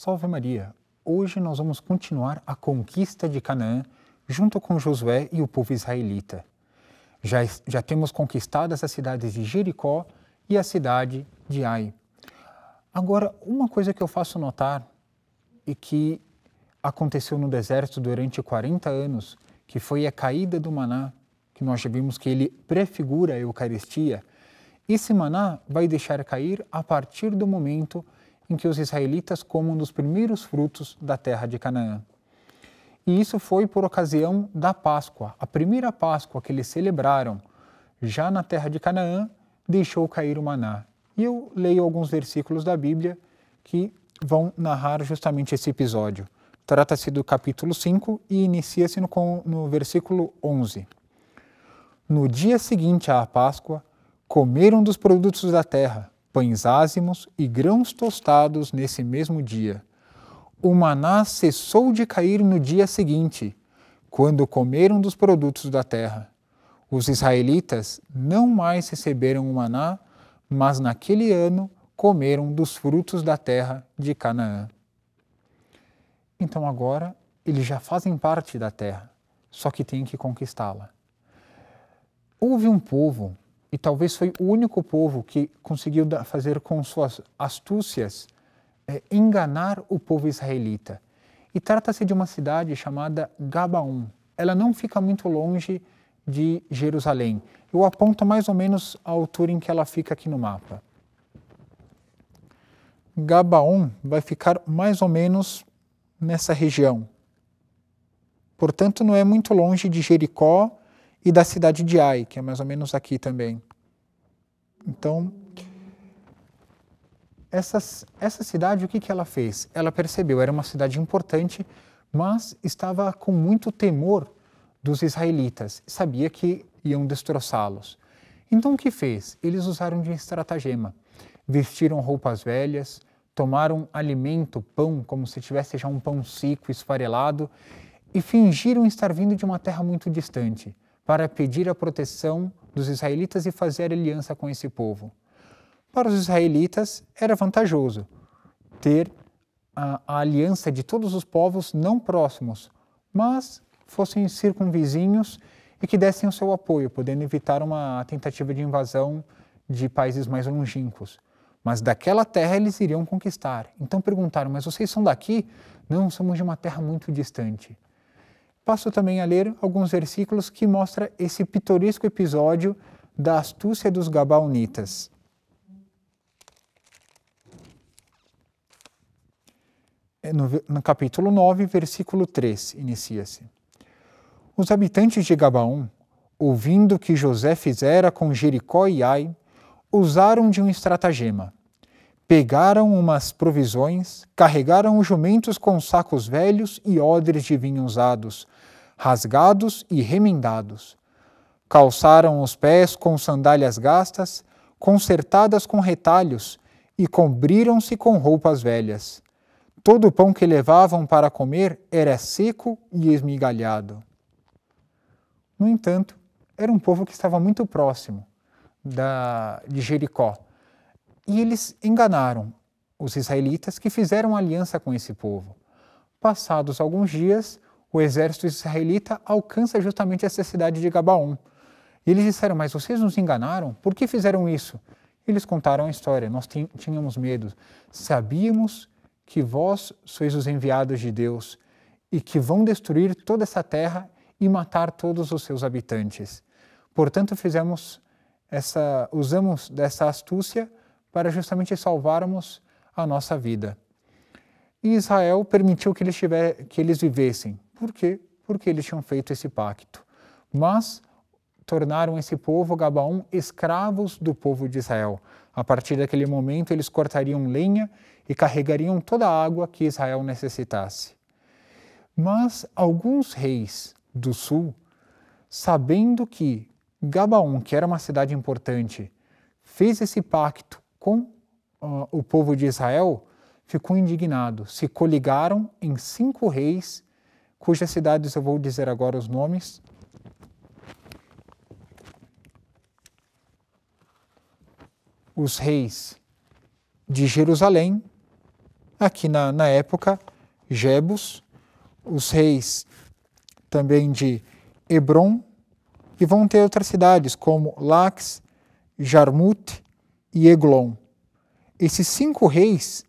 Salve Maria! Hoje nós vamos continuar a conquista de Canaã junto com Josué e o povo israelita. Já, já temos conquistadas as cidades de Jericó e a cidade de Ai. Agora, uma coisa que eu faço notar e que aconteceu no deserto durante 40 anos, que foi a caída do maná, que nós já vimos que ele prefigura a Eucaristia, esse maná vai deixar cair a partir do momento em que os israelitas comam dos primeiros frutos da terra de Canaã. E isso foi por ocasião da Páscoa. A primeira Páscoa que eles celebraram já na terra de Canaã deixou cair o maná. E eu leio alguns versículos da Bíblia que vão narrar justamente esse episódio. Trata-se do capítulo 5 e inicia-se no, no versículo 11. No dia seguinte à Páscoa, comeram dos produtos da terra, pães ázimos e grãos tostados nesse mesmo dia. O maná cessou de cair no dia seguinte, quando comeram dos produtos da terra. Os israelitas não mais receberam o maná, mas naquele ano comeram dos frutos da terra de Canaã. Então agora eles já fazem parte da terra, só que têm que conquistá-la. Houve um povo e talvez foi o único povo que conseguiu fazer com suas astúcias é, enganar o povo israelita. E trata-se de uma cidade chamada Gabaon. Ela não fica muito longe de Jerusalém. Eu aponto mais ou menos a altura em que ela fica aqui no mapa. Gabaon vai ficar mais ou menos nessa região. Portanto, não é muito longe de Jericó e da cidade de Ai, que é mais ou menos aqui também. Então, essas, essa cidade, o que, que ela fez? Ela percebeu, era uma cidade importante, mas estava com muito temor dos israelitas, sabia que iam destroçá-los. Então, o que fez? Eles usaram de estratagema. Vestiram roupas velhas, tomaram alimento, pão, como se tivesse já um pão seco, esfarelado, e fingiram estar vindo de uma terra muito distante para pedir a proteção dos israelitas e fazer aliança com esse povo. Para os israelitas era vantajoso ter a, a aliança de todos os povos não próximos, mas fossem circunvizinhos e que dessem o seu apoio, podendo evitar uma tentativa de invasão de países mais longínquos. Mas daquela terra eles iriam conquistar. Então perguntaram: Mas vocês são daqui? Não, somos de uma terra muito distante passo também a ler alguns versículos que mostram esse pitoresco episódio da astúcia dos Gabaonitas. É no, no capítulo 9, versículo 3, inicia-se. Os habitantes de Gabaon, ouvindo o que José fizera com Jericó e Ai, usaram de um estratagema. Pegaram umas provisões, carregaram os jumentos com sacos velhos e odres de vinho usados, rasgados e remendados. Calçaram os pés com sandálias gastas, consertadas com retalhos, e cobriram-se com roupas velhas. Todo o pão que levavam para comer era seco e esmigalhado. No entanto, era um povo que estava muito próximo da, de Jericó. E eles enganaram os israelitas que fizeram aliança com esse povo. Passados alguns dias, o exército israelita alcança justamente essa cidade de Gabaon. E eles disseram: Mas vocês nos enganaram? Por que fizeram isso? Eles contaram a história. Nós tínhamos medo. Sabíamos que vós sois os enviados de Deus e que vão destruir toda essa terra e matar todos os seus habitantes. Portanto, fizemos essa, usamos dessa astúcia para justamente salvarmos a nossa vida. E Israel permitiu que eles, tiver, que eles vivessem por quê? Porque eles tinham feito esse pacto. Mas tornaram esse povo, Gabaon, escravos do povo de Israel. A partir daquele momento, eles cortariam lenha e carregariam toda a água que Israel necessitasse. Mas alguns reis do sul, sabendo que Gabaon, que era uma cidade importante, fez esse pacto com uh, o povo de Israel, ficou indignado. Se coligaram em cinco reis cujas cidades eu vou dizer agora os nomes. Os reis de Jerusalém, aqui na, na época, Jebus, os reis também de Hebron, e vão ter outras cidades como Lax, Jarmut e Eglon. Esses cinco reis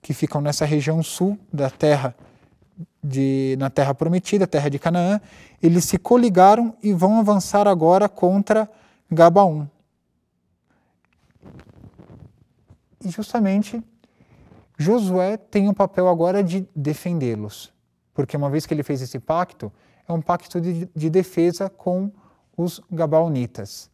que ficam nessa região sul da terra de, na terra prometida, terra de Canaã, eles se coligaram e vão avançar agora contra Gabaon. E justamente Josué tem o papel agora de defendê-los, porque uma vez que ele fez esse pacto, é um pacto de, de defesa com os Gabaonitas.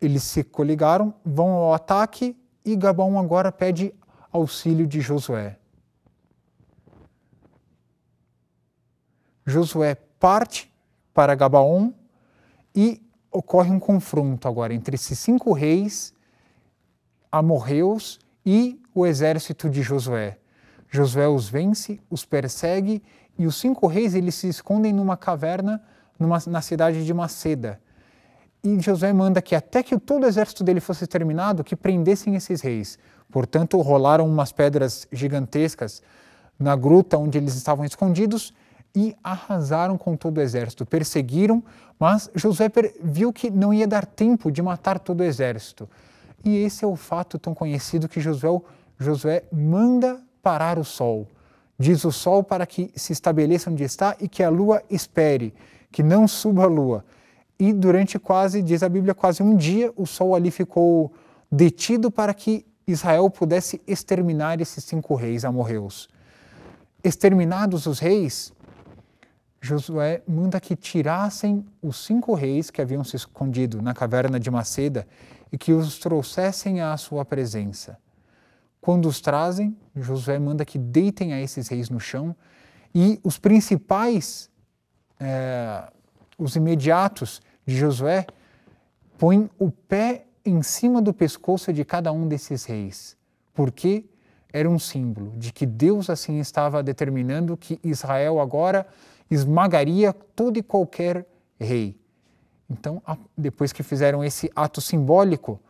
Eles se coligaram, vão ao ataque e Gabaon agora pede auxílio de Josué. Josué parte para Gabaon e ocorre um confronto agora entre esses cinco reis amorreus e o exército de Josué. Josué os vence, os persegue e os cinco reis eles se escondem numa caverna numa, na cidade de Maceda. E Josué manda que até que todo o exército dele fosse terminado, que prendessem esses reis. Portanto, rolaram umas pedras gigantescas na gruta onde eles estavam escondidos e arrasaram com todo o exército. Perseguiram, mas Josué viu que não ia dar tempo de matar todo o exército. E esse é o fato tão conhecido que Josué, Josué manda parar o sol. Diz o sol para que se estabeleça onde está e que a lua espere, que não suba a lua. E durante quase, diz a Bíblia, quase um dia, o sol ali ficou detido para que Israel pudesse exterminar esses cinco reis amorreus. Exterminados os reis, Josué manda que tirassem os cinco reis que haviam se escondido na caverna de Maceda e que os trouxessem à sua presença. Quando os trazem, Josué manda que deitem a esses reis no chão e os principais, é, os imediatos Josué, põem o pé em cima do pescoço de cada um desses reis, porque era um símbolo de que Deus assim estava determinando que Israel agora esmagaria todo e qualquer rei. Então, depois que fizeram esse ato simbólico,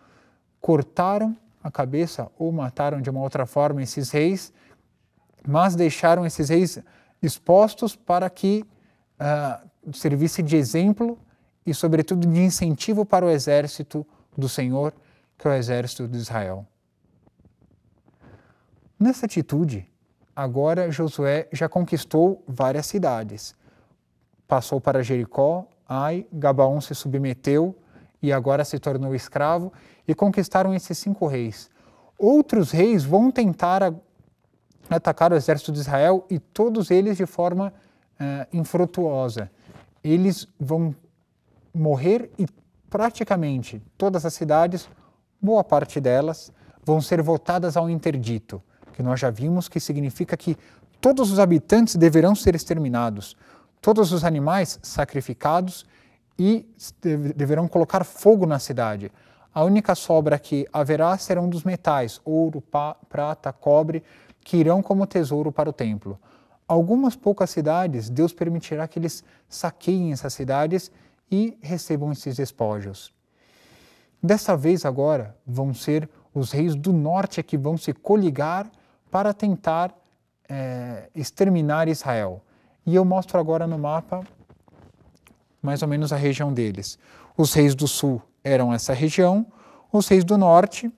cortaram a cabeça ou mataram de uma outra forma esses reis, mas deixaram esses reis expostos para que uh, servisse de exemplo e, sobretudo, de incentivo para o exército do Senhor, que é o exército de Israel. Nessa atitude, agora Josué já conquistou várias cidades. Passou para Jericó, Ai, Gabaon se submeteu e agora se tornou escravo, e conquistaram esses cinco reis. Outros reis vão tentar atacar o exército de Israel e todos eles de forma uh, infrutuosa. Eles vão morrer e praticamente todas as cidades, boa parte delas, vão ser votadas ao interdito que nós já vimos que significa que todos os habitantes deverão ser exterminados, todos os animais sacrificados e deverão colocar fogo na cidade. A única sobra que haverá serão dos metais, ouro, prata, cobre, que irão como tesouro para o templo. Algumas poucas cidades, Deus permitirá que eles saqueiem essas cidades e recebam esses despojos. Dessa vez agora vão ser os reis do norte que vão se coligar para tentar é, exterminar Israel. E eu mostro agora no mapa mais ou menos a região deles. Os reis do sul eram essa região, os reis do norte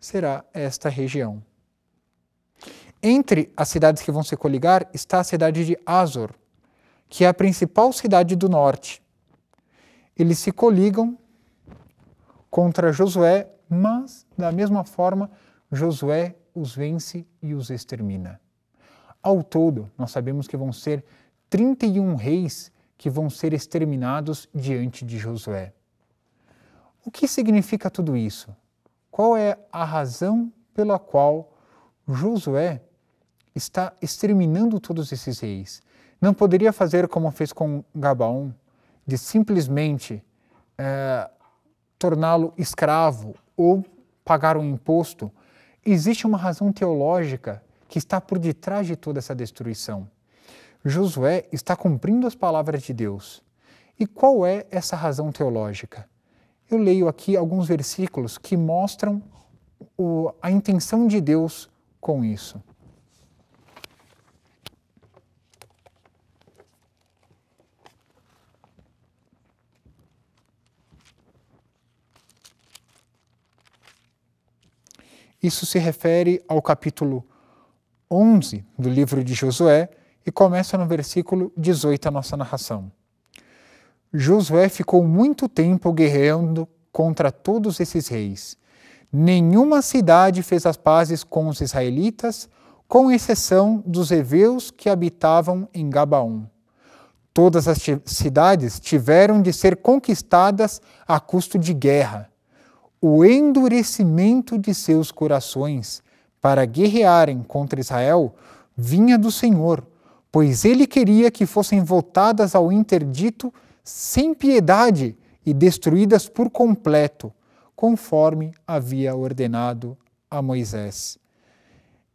será esta região. Entre as cidades que vão se coligar está a cidade de Azor, que é a principal cidade do norte. Eles se coligam contra Josué, mas da mesma forma Josué os vence e os extermina. Ao todo, nós sabemos que vão ser 31 reis que vão ser exterminados diante de Josué. O que significa tudo isso? Qual é a razão pela qual Josué está exterminando todos esses reis? Não poderia fazer como fez com Gabaon, de simplesmente é, torná-lo escravo ou pagar um imposto existe uma razão teológica que está por detrás de toda essa destruição. Josué está cumprindo as palavras de Deus. E qual é essa razão teológica? Eu leio aqui alguns versículos que mostram o, a intenção de Deus com isso. Isso se refere ao capítulo 11 do livro de Josué e começa no versículo 18 a nossa narração. Josué ficou muito tempo guerreando contra todos esses reis. Nenhuma cidade fez as pazes com os israelitas, com exceção dos heveus que habitavam em Gabaon. Todas as cidades tiveram de ser conquistadas a custo de guerra. O endurecimento de seus corações para guerrearem contra Israel vinha do Senhor, pois ele queria que fossem voltadas ao interdito sem piedade e destruídas por completo, conforme havia ordenado a Moisés.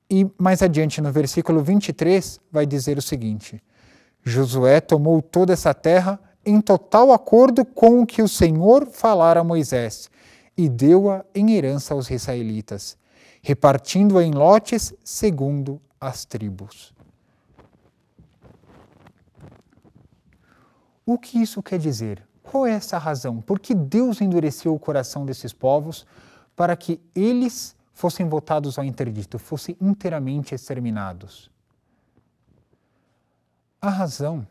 E mais adiante, no versículo 23, vai dizer o seguinte: Josué tomou toda essa terra em total acordo com o que o Senhor falara a Moisés e deu-a em herança aos israelitas, repartindo-a em lotes segundo as tribos. O que isso quer dizer? Qual é essa razão? Por que Deus endureceu o coração desses povos para que eles fossem votados ao interdito, fossem inteiramente exterminados? A razão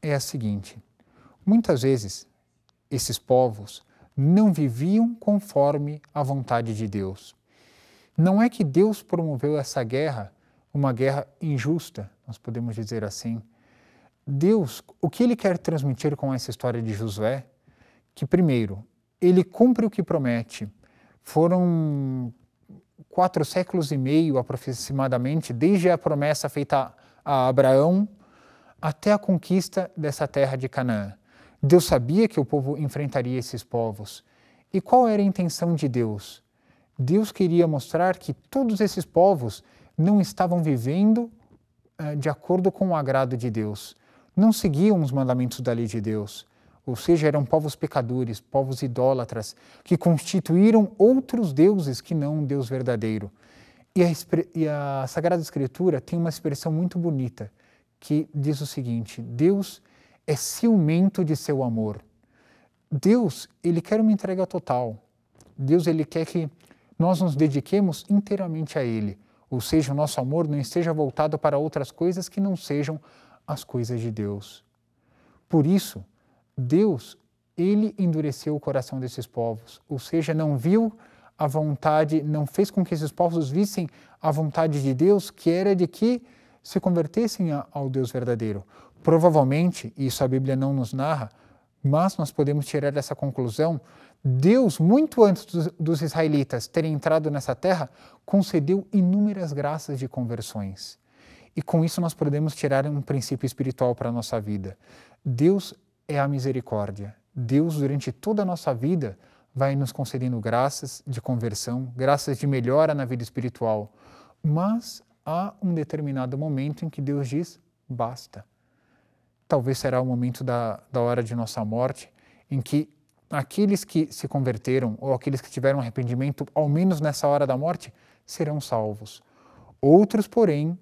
é a seguinte: muitas vezes esses povos não viviam conforme a vontade de Deus. Não é que Deus promoveu essa guerra, uma guerra injusta, nós podemos dizer assim. Deus, o que ele quer transmitir com essa história de Josué? Que, primeiro, ele cumpre o que promete. Foram quatro séculos e meio aproximadamente, desde a promessa feita a Abraão até a conquista dessa terra de Canaã. Deus sabia que o povo enfrentaria esses povos. E qual era a intenção de Deus? Deus queria mostrar que todos esses povos não estavam vivendo uh, de acordo com o agrado de Deus, não seguiam os mandamentos da lei de Deus, ou seja, eram povos pecadores, povos idólatras, que constituíram outros deuses que não um Deus verdadeiro. E a, e a Sagrada Escritura tem uma expressão muito bonita que diz o seguinte: Deus é ciumento de seu amor. Deus, ele quer uma entrega total. Deus, ele quer que nós nos dediquemos inteiramente a ele, ou seja, o nosso amor não esteja voltado para outras coisas que não sejam as coisas de Deus. Por isso, Deus, ele endureceu o coração desses povos, ou seja, não viu a vontade, não fez com que esses povos vissem a vontade de Deus, que era de que se convertessem ao Deus verdadeiro. Provavelmente, isso a Bíblia não nos narra, mas nós podemos tirar dessa conclusão, Deus, muito antes dos, dos israelitas terem entrado nessa terra, concedeu inúmeras graças de conversões. E com isso nós podemos tirar um princípio espiritual para a nossa vida. Deus é a misericórdia. Deus, durante toda a nossa vida, vai nos concedendo graças de conversão, graças de melhora na vida espiritual. Mas há um determinado momento em que Deus diz: basta. Talvez será o momento da, da hora de nossa morte, em que aqueles que se converteram ou aqueles que tiveram arrependimento, ao menos nessa hora da morte, serão salvos. Outros, porém,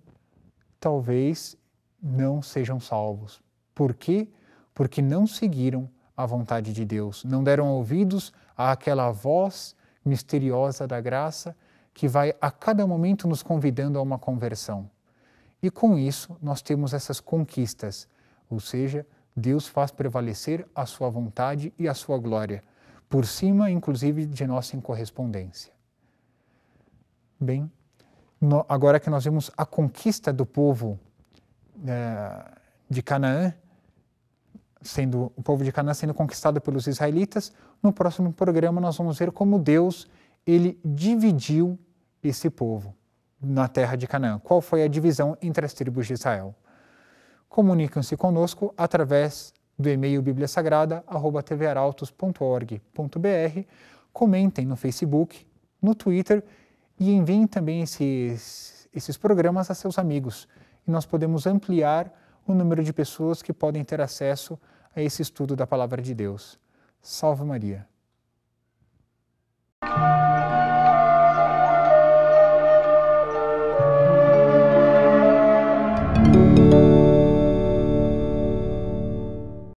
talvez não sejam salvos. Por quê? Porque não seguiram a vontade de Deus, não deram ouvidos àquela voz misteriosa da graça que vai a cada momento nos convidando a uma conversão. E com isso nós temos essas conquistas, ou seja, Deus faz prevalecer a sua vontade e a sua glória, por cima inclusive de nossa incorrespondência. Bem, no, agora que nós vemos a conquista do povo é, de Canaã, sendo o povo de Canaã sendo conquistado pelos israelitas, no próximo programa nós vamos ver como Deus ele dividiu esse povo na terra de Canaã? Qual foi a divisão entre as tribos de Israel? comunicam-se conosco através do e-mail bibliasagrada@tvarautos.org.br, comentem no Facebook, no Twitter e enviem também esses, esses programas a seus amigos. E nós podemos ampliar o número de pessoas que podem ter acesso a esse estudo da Palavra de Deus. Salve Maria!